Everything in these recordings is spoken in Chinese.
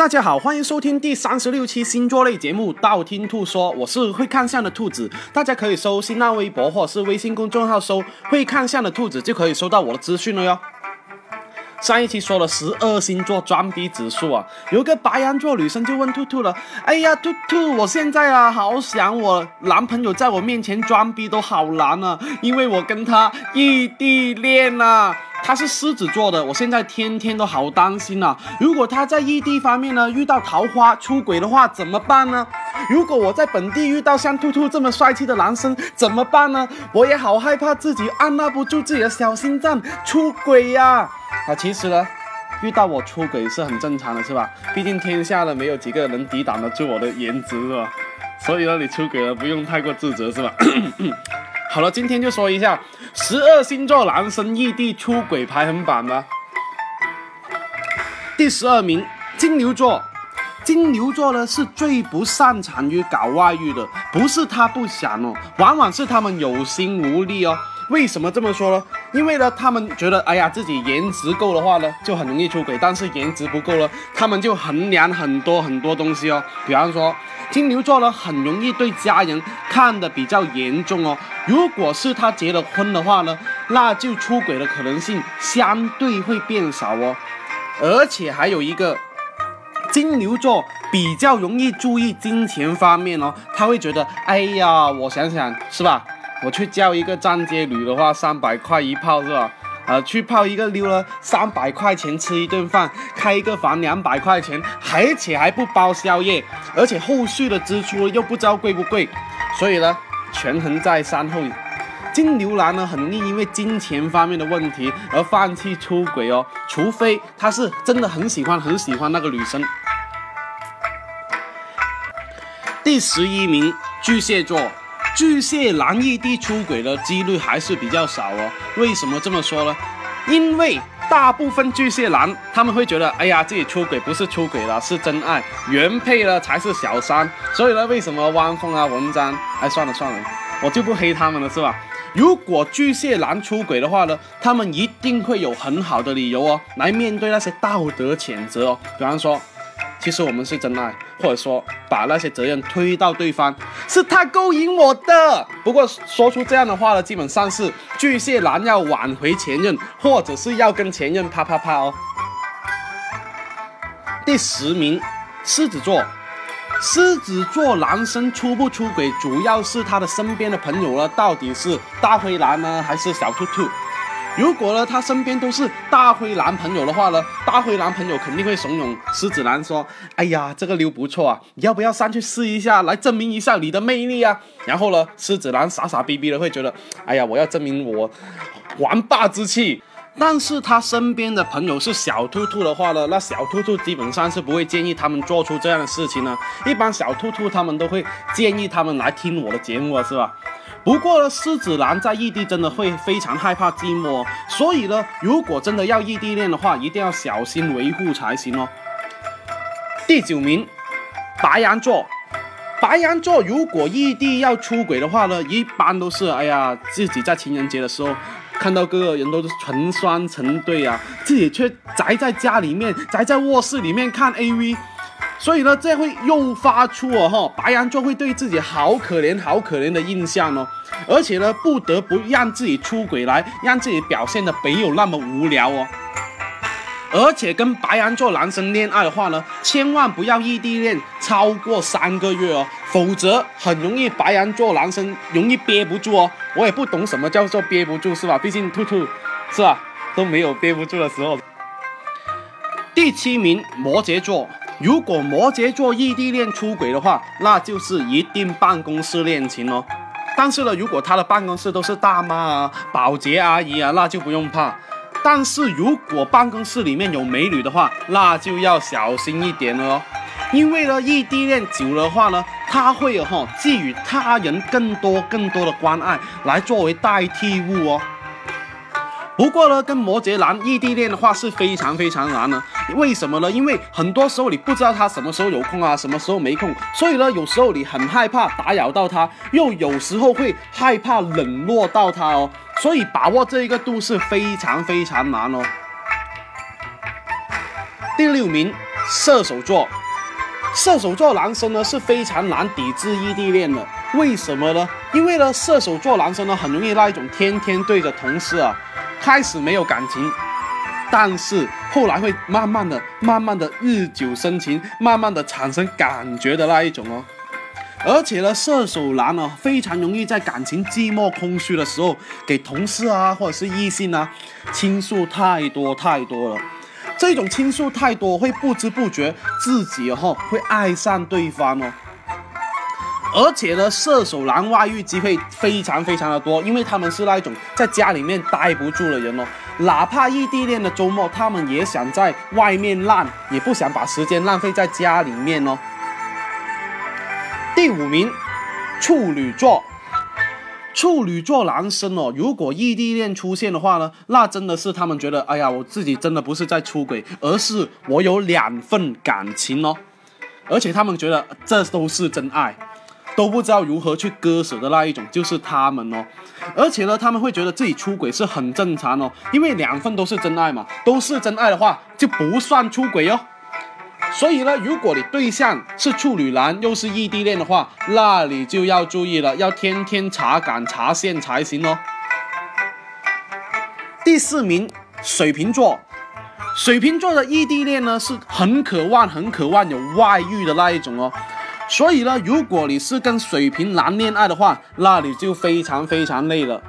大家好，欢迎收听第三十六期星座类节目《道听途说》，我是会看相的兔子。大家可以搜新浪微博或是微信公众号搜“会看相的兔子”，就可以收到我的资讯了哟。上一期说了十二星座装逼指数啊，有个白羊座女生就问兔兔了：“哎呀，兔兔，我现在啊好想我男朋友在我面前装逼都好难啊，因为我跟他异地恋呐。”他是狮子座的，我现在天天都好担心啊！如果他在异地方面呢遇到桃花出轨的话怎么办呢？如果我在本地遇到像兔兔这么帅气的男生怎么办呢？我也好害怕自己按捺不住自己的小心脏出轨呀！啊，其实呢，遇到我出轨是很正常的，是吧？毕竟天下呢没有几个能抵挡得住我的颜值，是吧？所以呢，你出轨了不用太过自责，是吧？好了，今天就说一下十二星座男生异地出轨排行榜吧。第十二名，金牛座。金牛座呢是最不擅长于搞外遇的，不是他不想哦，往往是他们有心无力哦。为什么这么说呢？因为呢，他们觉得，哎呀，自己颜值够的话呢，就很容易出轨；但是颜值不够了，他们就衡量很多很多东西哦，比方说。金牛座呢，很容易对家人看得比较严重哦。如果是他结了婚的话呢，那就出轨的可能性相对会变少哦。而且还有一个，金牛座比较容易注意金钱方面哦。他会觉得，哎呀，我想想是吧？我去叫一个站街女的话，三百块一炮是吧？呃，去泡一个妞了，三百块钱吃一顿饭，开一个房两百块钱，而且还不包宵夜，而且后续的支出又不知道贵不贵，所以呢，权衡在三后，金牛男呢很容易因为金钱方面的问题而放弃出轨哦，除非他是真的很喜欢很喜欢那个女生。第十一名，巨蟹座。巨蟹男异地出轨的几率还是比较少哦。为什么这么说呢？因为大部分巨蟹男他们会觉得，哎呀，自己出轨不是出轨了，是真爱，原配呢才是小三。所以呢，为什么汪峰啊、文章，哎，算了算了，我就不黑他们了，是吧？如果巨蟹男出轨的话呢，他们一定会有很好的理由哦，来面对那些道德谴责哦。比方说。其实我们是真爱，或者说把那些责任推到对方，是他勾引我的。不过说出这样的话呢，基本上是巨蟹男要挽回前任，或者是要跟前任啪啪啪哦。第十名，狮子座。狮子座男生出不出轨，主要是他的身边的朋友呢，到底是大灰狼呢，还是小兔兔？如果呢，他身边都是大灰男朋友的话呢，大灰男朋友肯定会怂恿狮子男说：“哎呀，这个妞不错啊，你要不要上去试一下，来证明一下你的魅力啊？”然后呢，狮子男傻傻逼逼的会觉得：“哎呀，我要证明我王霸之气。”但是他身边的朋友是小兔兔的话呢，那小兔兔基本上是不会建议他们做出这样的事情呢。一般小兔兔他们都会建议他们来听我的节目啊，是吧？不过呢，狮子男在异地真的会非常害怕寂寞，所以呢，如果真的要异地恋的话，一定要小心维护才行哦。第九名，白羊座，白羊座如果异地要出轨的话呢，一般都是哎呀，自己在情人节的时候看到各个人都是成双成对啊，自己却宅在家里面，宅在卧室里面看 AV。所以呢，这会诱发出哦哈，白羊座会对自己好可怜、好可怜的印象哦，而且呢，不得不让自己出轨来让自己表现的没有那么无聊哦。而且跟白羊座男生恋爱的话呢，千万不要异地恋超过三个月哦，否则很容易白羊座男生容易憋不住哦。我也不懂什么叫做憋不住是吧？毕竟兔兔是吧，都没有憋不住的时候。第七名，摩羯座。如果摩羯座异地恋出轨的话，那就是一定办公室恋情哦。但是呢，如果他的办公室都是大妈啊、保洁阿姨啊，那就不用怕。但是如果办公室里面有美女的话，那就要小心一点了哦。因为呢，异地恋久的话呢，他会哈寄予他人更多更多的关爱，来作为代替物哦。不过呢，跟摩羯男异地恋的话是非常非常难呢。为什么呢？因为很多时候你不知道他什么时候有空啊，什么时候没空，所以呢，有时候你很害怕打扰到他，又有时候会害怕冷落到他哦。所以把握这一个度是非常非常难哦。第六名，射手座，射手座男生呢是非常难抵制异地恋的，为什么呢？因为呢，射手座男生呢很容易那一种天天对着同事啊，开始没有感情，但是后来会慢慢的、慢慢的日久生情，慢慢的产生感觉的那一种哦。而且呢，射手男呢非常容易在感情寂寞空虚的时候，给同事啊或者是异性啊倾诉太多太多了。这种倾诉太多，会不知不觉自己哈会爱上对方哦。而且呢，射手男外遇机会非常非常的多，因为他们是那一种在家里面待不住的人哦。哪怕异地恋的周末，他们也想在外面浪，也不想把时间浪费在家里面哦。第五名，处女座。处女座男生哦，如果异地恋出现的话呢，那真的是他们觉得，哎呀，我自己真的不是在出轨，而是我有两份感情哦，而且他们觉得这都是真爱，都不知道如何去割舍的那一种，就是他们哦。而且呢，他们会觉得自己出轨是很正常哦，因为两份都是真爱嘛，都是真爱的话就不算出轨哦。所以呢，如果你对象是处女男，又是异地恋的话，那你就要注意了，要天天查岗查线才行哦。第四名，水瓶座，水瓶座的异地恋呢是很渴望、很渴望有外遇的那一种哦。所以呢，如果你是跟水瓶男恋爱的话，那你就非常非常累了。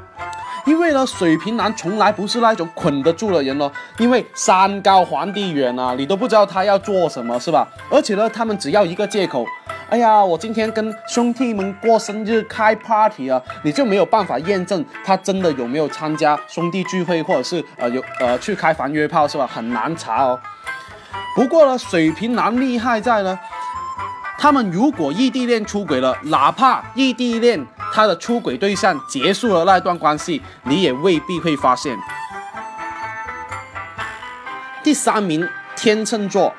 因为呢，水瓶男从来不是那种捆得住的人哦。因为山高皇帝远啊，你都不知道他要做什么，是吧？而且呢，他们只要一个借口，哎呀，我今天跟兄弟们过生日开 party 啊，你就没有办法验证他真的有没有参加兄弟聚会，或者是呃有呃去开房约炮，是吧？很难查哦。不过呢，水瓶男厉害在呢，他们如果异地恋出轨了，哪怕异地恋。他的出轨对象结束了那段关系，你也未必会发现。第三名，天秤座，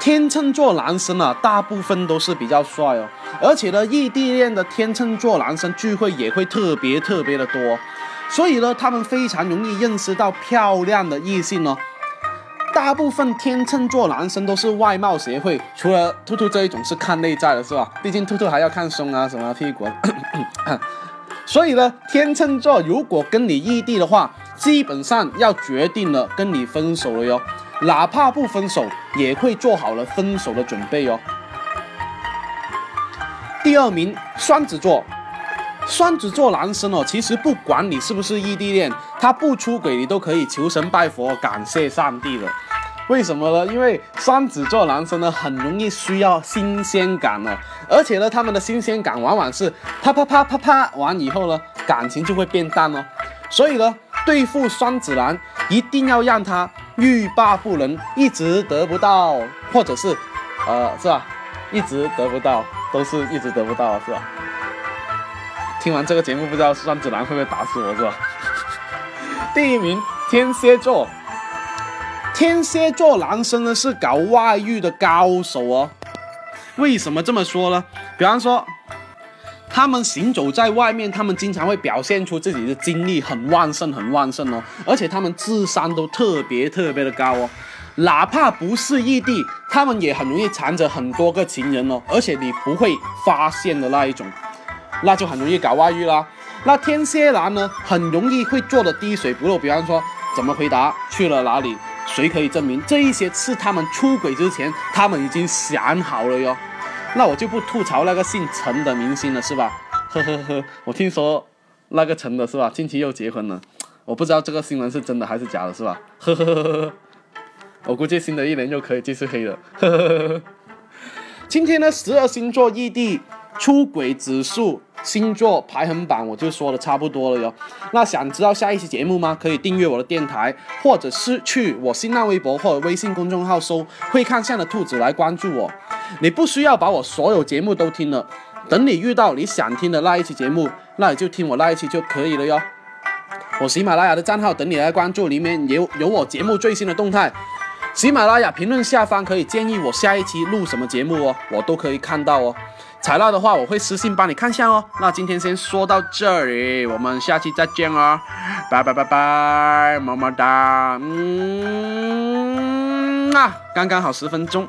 天秤座男生啊，大部分都是比较帅哦，而且呢，异地恋的天秤座男生聚会也会特别特别的多，所以呢，他们非常容易认识到漂亮的异性哦。大部分天秤座男生都是外貌协会，除了兔兔这一种是看内在的，是吧？毕竟兔兔还要看胸啊，什么屁股。所以呢，天秤座如果跟你异地的话，基本上要决定了跟你分手了哟。哪怕不分手，也会做好了分手的准备哟。第二名，双子座。双子座男生哦，其实不管你是不是异地恋，他不出轨，你都可以求神拜佛，感谢上帝了。为什么呢？因为双子座男生呢，很容易需要新鲜感呢，而且呢，他们的新鲜感往往是啪啪啪啪啪完以后呢，感情就会变淡哦。所以呢，对付双子男，一定要让他欲罢不能，一直得不到，或者是，呃，是吧？一直得不到，都是一直得不到，是吧？听完这个节目，不知道双子男会不会打死我，是吧？第一名，天蝎座。天蝎座男生呢是搞外遇的高手哦。为什么这么说呢？比方说，他们行走在外面，他们经常会表现出自己的精力很旺盛、很旺盛哦。而且他们智商都特别特别的高哦。哪怕不是异地，他们也很容易缠着很多个情人哦。而且你不会发现的那一种，那就很容易搞外遇啦。那天蝎男呢，很容易会做的滴水不漏。比方说，怎么回答，去了哪里。谁可以证明这一些是他们出轨之前，他们已经想好了哟？那我就不吐槽那个姓陈的明星了，是吧？呵呵呵，我听说那个陈的是吧，近期又结婚了，我不知道这个新闻是真的还是假的，是吧？呵呵呵呵，我估计新的一年又可以继续黑了。呵呵呵呵，今天呢，十二星座异地出轨指数。星座排行榜我就说的差不多了哟。那想知道下一期节目吗？可以订阅我的电台，或者是去我新浪微博或者微信公众号搜“会看相的兔子”来关注我。你不需要把我所有节目都听了，等你遇到你想听的那一期节目，那你就听我那一期就可以了哟。我喜马拉雅的账号等你来关注，里面有有我节目最新的动态。喜马拉雅评论下方可以建议我下一期录什么节目哦，我都可以看到哦。材料的话，我会私信帮你看下哦。那今天先说到这里，我们下期再见哦，拜拜拜拜，么么哒，嗯。啊，刚刚好十分钟。